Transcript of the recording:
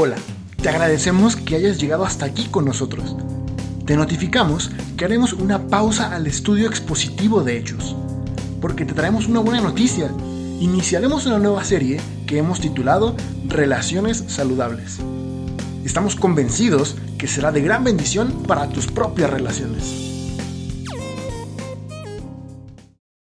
Hola, te agradecemos que hayas llegado hasta aquí con nosotros. Te notificamos que haremos una pausa al estudio expositivo de hechos, porque te traemos una buena noticia. Iniciaremos una nueva serie que hemos titulado Relaciones Saludables. Estamos convencidos que será de gran bendición para tus propias relaciones.